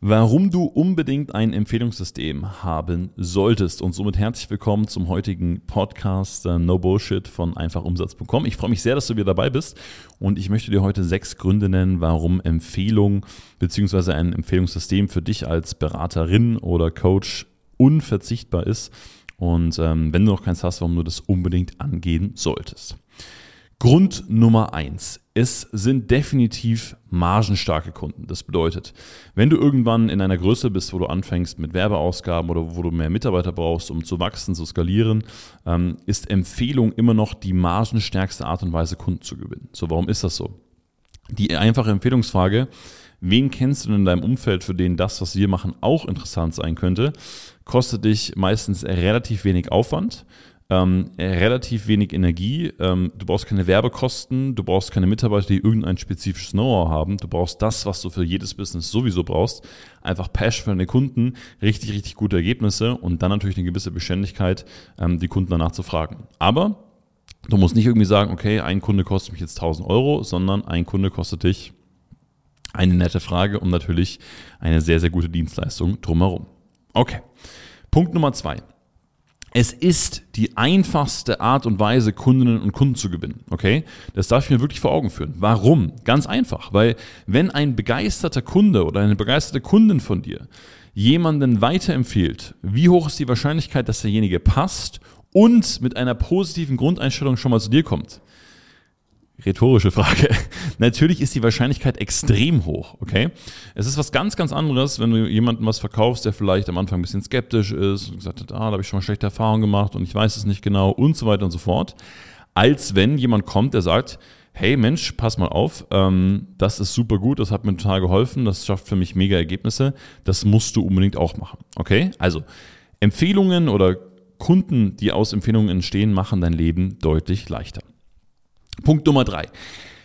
warum du unbedingt ein Empfehlungssystem haben solltest. Und somit herzlich willkommen zum heutigen Podcast uh, No Bullshit von einfachumsatz.com. Ich freue mich sehr, dass du wieder dabei bist und ich möchte dir heute sechs Gründe nennen, warum Empfehlung bzw. ein Empfehlungssystem für dich als Beraterin oder Coach unverzichtbar ist. Und ähm, wenn du noch keins hast, warum du das unbedingt angehen solltest. Grund Nummer eins. Es sind definitiv margenstarke Kunden. Das bedeutet, wenn du irgendwann in einer Größe bist, wo du anfängst mit Werbeausgaben oder wo du mehr Mitarbeiter brauchst, um zu wachsen, zu skalieren, ähm, ist Empfehlung immer noch die margenstärkste Art und Weise, Kunden zu gewinnen. So, warum ist das so? Die einfache Empfehlungsfrage, wen kennst du in deinem Umfeld, für den das, was wir machen, auch interessant sein könnte, kostet dich meistens relativ wenig Aufwand ähm, relativ wenig Energie, ähm, du brauchst keine Werbekosten, du brauchst keine Mitarbeiter, die irgendein spezifisches Know-how haben, du brauchst das, was du für jedes Business sowieso brauchst, einfach Pash für deine Kunden, richtig, richtig gute Ergebnisse und dann natürlich eine gewisse Beständigkeit, ähm, die Kunden danach zu fragen. Aber du musst nicht irgendwie sagen, okay, ein Kunde kostet mich jetzt 1000 Euro, sondern ein Kunde kostet dich eine nette Frage und natürlich eine sehr, sehr gute Dienstleistung drumherum. Okay. Punkt Nummer zwei. Es ist die einfachste Art und Weise, Kundinnen und Kunden zu gewinnen. Okay? Das darf ich mir wirklich vor Augen führen. Warum? Ganz einfach. Weil wenn ein begeisterter Kunde oder eine begeisterte Kundin von dir jemanden weiterempfiehlt, wie hoch ist die Wahrscheinlichkeit, dass derjenige passt und mit einer positiven Grundeinstellung schon mal zu dir kommt? Rhetorische Frage. Natürlich ist die Wahrscheinlichkeit extrem hoch, okay? Es ist was ganz, ganz anderes, wenn du jemandem was verkaufst, der vielleicht am Anfang ein bisschen skeptisch ist und gesagt hat, ah, da habe ich schon mal schlechte Erfahrungen gemacht und ich weiß es nicht genau und so weiter und so fort, als wenn jemand kommt, der sagt, hey Mensch, pass mal auf, ähm, das ist super gut, das hat mir total geholfen, das schafft für mich mega Ergebnisse, das musst du unbedingt auch machen, okay? Also, Empfehlungen oder Kunden, die aus Empfehlungen entstehen, machen dein Leben deutlich leichter. Punkt Nummer drei.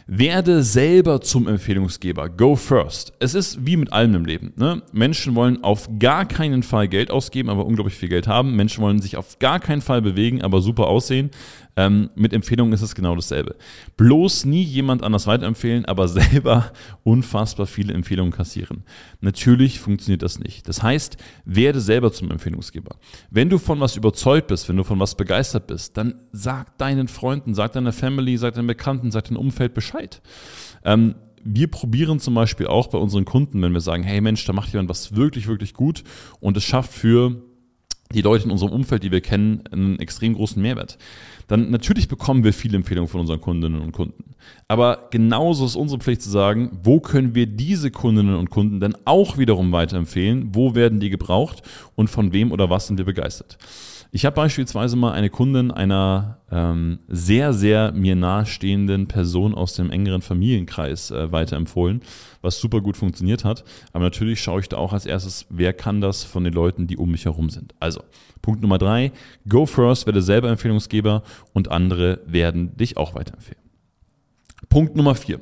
Werde selber zum Empfehlungsgeber. Go first. Es ist wie mit allem im Leben. Ne? Menschen wollen auf gar keinen Fall Geld ausgeben, aber unglaublich viel Geld haben. Menschen wollen sich auf gar keinen Fall bewegen, aber super aussehen. Ähm, mit Empfehlungen ist es genau dasselbe. Bloß nie jemand anders weiterempfehlen, aber selber unfassbar viele Empfehlungen kassieren. Natürlich funktioniert das nicht. Das heißt, werde selber zum Empfehlungsgeber. Wenn du von was überzeugt bist, wenn du von was begeistert bist, dann sag deinen Freunden, sag deiner Family, sag deinen Bekannten, sag deinem Umfeld Bescheid. Ähm, wir probieren zum Beispiel auch bei unseren Kunden, wenn wir sagen, hey Mensch, da macht jemand was wirklich, wirklich gut und es schafft für die Leute in unserem Umfeld, die wir kennen, einen extrem großen Mehrwert. Dann natürlich bekommen wir viele Empfehlungen von unseren Kundinnen und Kunden. Aber genauso ist unsere Pflicht zu sagen, wo können wir diese Kundinnen und Kunden denn auch wiederum weiterempfehlen? Wo werden die gebraucht? Und von wem oder was sind wir begeistert? Ich habe beispielsweise mal eine Kundin einer ähm, sehr, sehr mir nahestehenden Person aus dem engeren Familienkreis äh, weiterempfohlen, was super gut funktioniert hat. Aber natürlich schaue ich da auch als erstes, wer kann das von den Leuten, die um mich herum sind. Also, Punkt Nummer drei, go first, werde selber Empfehlungsgeber und andere werden dich auch weiterempfehlen. Punkt Nummer vier.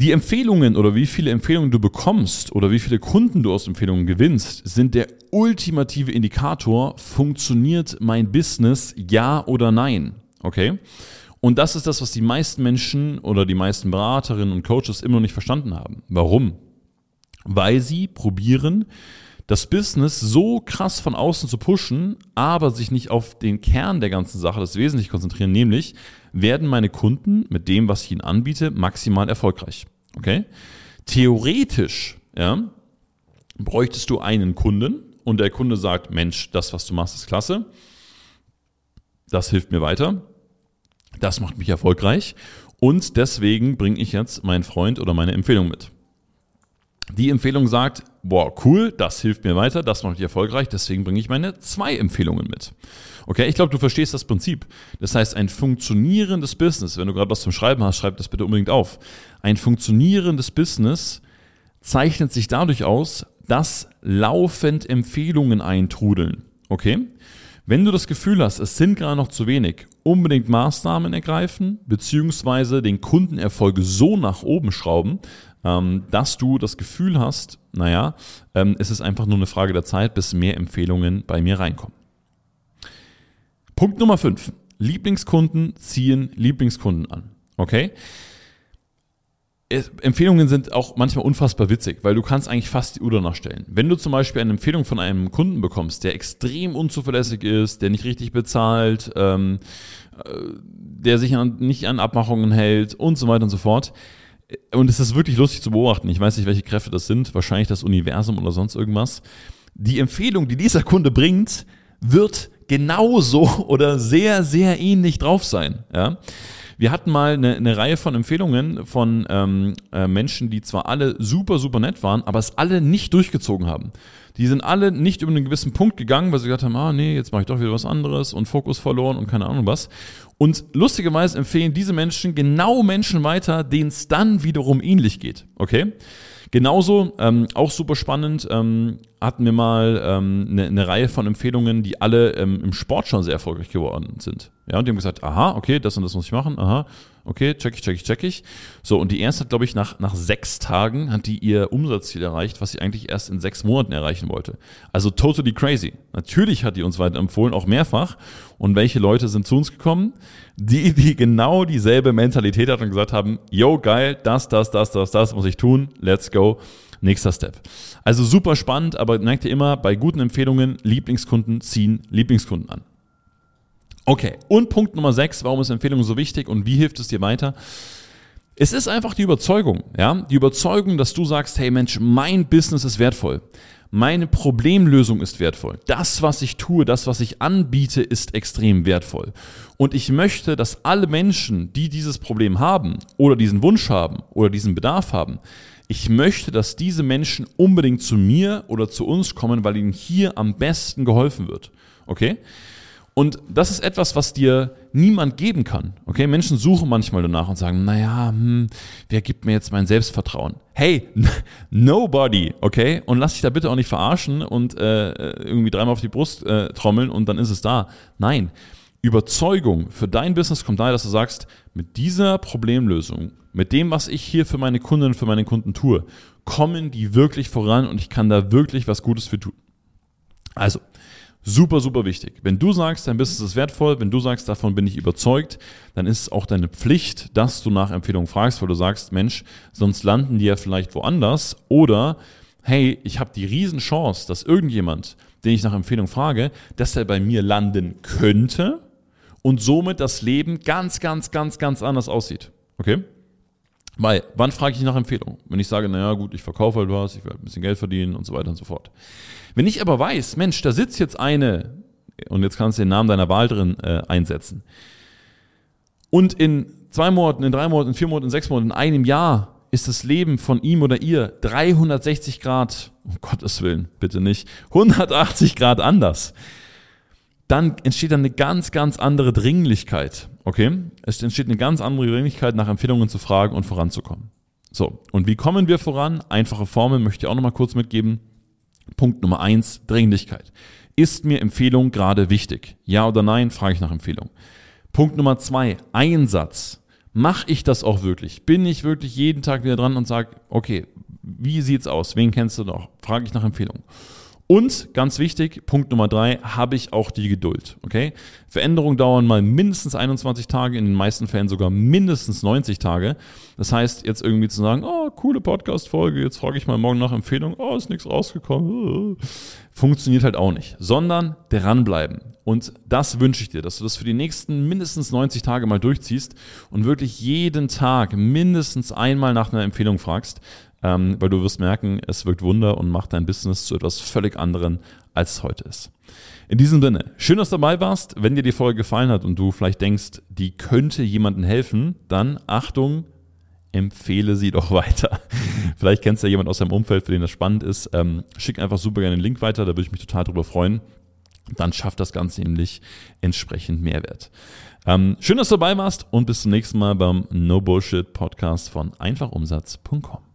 Die Empfehlungen oder wie viele Empfehlungen du bekommst oder wie viele Kunden du aus Empfehlungen gewinnst, sind der ultimative Indikator, funktioniert mein Business, ja oder nein. Okay? Und das ist das, was die meisten Menschen oder die meisten Beraterinnen und Coaches immer noch nicht verstanden haben. Warum? Weil sie probieren, das Business so krass von außen zu pushen, aber sich nicht auf den Kern der ganzen Sache, das Wesentliche konzentrieren, nämlich werden meine Kunden mit dem, was ich ihnen anbiete, maximal erfolgreich. Okay? Theoretisch, ja, bräuchtest du einen Kunden und der Kunde sagt, Mensch, das, was du machst, ist klasse. Das hilft mir weiter. Das macht mich erfolgreich. Und deswegen bringe ich jetzt meinen Freund oder meine Empfehlung mit. Die Empfehlung sagt, boah, cool, das hilft mir weiter, das macht mich erfolgreich, deswegen bringe ich meine zwei Empfehlungen mit. Okay, ich glaube, du verstehst das Prinzip. Das heißt, ein funktionierendes Business, wenn du gerade was zum Schreiben hast, schreib das bitte unbedingt auf. Ein funktionierendes Business zeichnet sich dadurch aus, dass laufend Empfehlungen eintrudeln. Okay? Wenn du das Gefühl hast, es sind gerade noch zu wenig, unbedingt Maßnahmen ergreifen, beziehungsweise den Kundenerfolg so nach oben schrauben, ähm, dass du das Gefühl hast, naja, ähm, es ist einfach nur eine Frage der Zeit, bis mehr Empfehlungen bei mir reinkommen. Punkt Nummer 5. Lieblingskunden ziehen Lieblingskunden an. Okay? Empfehlungen sind auch manchmal unfassbar witzig, weil du kannst eigentlich fast die Uhr danach stellen. Wenn du zum Beispiel eine Empfehlung von einem Kunden bekommst, der extrem unzuverlässig ist, der nicht richtig bezahlt, ähm, äh, der sich an, nicht an Abmachungen hält und so weiter und so fort. Und es ist wirklich lustig zu beobachten. Ich weiß nicht, welche Kräfte das sind, wahrscheinlich das Universum oder sonst irgendwas. Die Empfehlung, die dieser Kunde bringt, wird genauso oder sehr, sehr ähnlich drauf sein. Ja? Wir hatten mal eine, eine Reihe von Empfehlungen von ähm, äh, Menschen, die zwar alle super, super nett waren, aber es alle nicht durchgezogen haben. Die sind alle nicht über einen gewissen Punkt gegangen, weil sie gesagt haben, ah nee, jetzt mache ich doch wieder was anderes und Fokus verloren und keine Ahnung was. Und lustigerweise empfehlen diese Menschen genau Menschen weiter, denen es dann wiederum ähnlich geht. Okay? Genauso, ähm, auch super spannend, ähm, hatten wir mal ähm, eine, eine Reihe von Empfehlungen, die alle ähm, im Sport schon sehr erfolgreich geworden sind. Ja, und die haben gesagt, aha, okay, das und das muss ich machen, aha, okay, check ich, check ich, check ich. So, und die erste hat, glaube ich, nach, nach sechs Tagen hat die ihr Umsatzziel erreicht, was sie eigentlich erst in sechs Monaten erreichen wollte. Also totally crazy. Natürlich hat die uns weiterempfohlen, auch mehrfach. Und welche Leute sind zu uns gekommen? Die, die genau dieselbe Mentalität hatten und gesagt haben, yo, geil, das, das, das, das, das muss ich tun, let's go. Nächster Step. Also super spannend, aber merkt ihr immer, bei guten Empfehlungen, Lieblingskunden ziehen Lieblingskunden an. Okay, und Punkt Nummer 6, warum ist Empfehlung so wichtig und wie hilft es dir weiter? Es ist einfach die Überzeugung, ja, die Überzeugung, dass du sagst, hey Mensch, mein Business ist wertvoll. Meine Problemlösung ist wertvoll. Das, was ich tue, das, was ich anbiete, ist extrem wertvoll. Und ich möchte, dass alle Menschen, die dieses Problem haben oder diesen Wunsch haben oder diesen Bedarf haben, ich möchte, dass diese Menschen unbedingt zu mir oder zu uns kommen, weil ihnen hier am besten geholfen wird. Okay? Und das ist etwas, was dir niemand geben kann. Okay, Menschen suchen manchmal danach und sagen, naja, hm, wer gibt mir jetzt mein Selbstvertrauen? Hey, nobody, okay? Und lass dich da bitte auch nicht verarschen und äh, irgendwie dreimal auf die Brust äh, trommeln und dann ist es da. Nein, Überzeugung für dein Business kommt daher, dass du sagst, mit dieser Problemlösung, mit dem, was ich hier für meine Kunden, für meine Kunden tue, kommen die wirklich voran und ich kann da wirklich was Gutes für tun. Also, Super, super wichtig. Wenn du sagst, dein Business ist wertvoll, wenn du sagst, davon bin ich überzeugt, dann ist es auch deine Pflicht, dass du nach Empfehlungen fragst, weil du sagst, Mensch, sonst landen die ja vielleicht woanders. Oder, hey, ich habe die Riesenchance, dass irgendjemand, den ich nach Empfehlung frage, dass er bei mir landen könnte und somit das Leben ganz, ganz, ganz, ganz anders aussieht. Okay? Weil, wann frage ich nach Empfehlung? Wenn ich sage, naja, gut, ich verkaufe halt was, ich will halt ein bisschen Geld verdienen und so weiter und so fort. Wenn ich aber weiß, Mensch, da sitzt jetzt eine, und jetzt kannst du den Namen deiner Wahl drin äh, einsetzen, und in zwei Monaten, in drei Monaten, in vier Monaten, in sechs Monaten, in einem Jahr ist das Leben von ihm oder ihr 360 Grad, um Gottes Willen, bitte nicht, 180 Grad anders dann entsteht dann eine ganz, ganz andere Dringlichkeit. Okay? Es entsteht eine ganz andere Dringlichkeit, nach Empfehlungen zu fragen und voranzukommen. So, und wie kommen wir voran? Einfache Formel möchte ich auch nochmal kurz mitgeben. Punkt Nummer eins, Dringlichkeit. Ist mir Empfehlung gerade wichtig? Ja oder nein? Frage ich nach Empfehlung. Punkt Nummer zwei, Einsatz. Mache ich das auch wirklich? Bin ich wirklich jeden Tag wieder dran und sage, okay, wie sieht's aus? Wen kennst du noch? Frage ich nach Empfehlung. Und ganz wichtig, Punkt Nummer drei, habe ich auch die Geduld. Okay? Veränderungen dauern mal mindestens 21 Tage, in den meisten Fällen sogar mindestens 90 Tage. Das heißt, jetzt irgendwie zu sagen, oh, coole Podcast-Folge, jetzt frage ich mal morgen nach Empfehlung, oh, ist nichts rausgekommen. Funktioniert halt auch nicht. Sondern dranbleiben. Und das wünsche ich dir, dass du das für die nächsten mindestens 90 Tage mal durchziehst und wirklich jeden Tag mindestens einmal nach einer Empfehlung fragst, ähm, weil du wirst merken, es wirkt Wunder und macht dein Business zu etwas völlig anderen, als es heute ist. In diesem Sinne, schön, dass du dabei warst. Wenn dir die Folge gefallen hat und du vielleicht denkst, die könnte jemandem helfen, dann Achtung, empfehle sie doch weiter. vielleicht kennst du ja jemand aus deinem Umfeld, für den das spannend ist. Ähm, schick einfach super gerne den Link weiter, da würde ich mich total drüber freuen. Dann schafft das Ganze nämlich entsprechend Mehrwert. Ähm, schön, dass du dabei warst und bis zum nächsten Mal beim No Bullshit Podcast von einfachumsatz.com.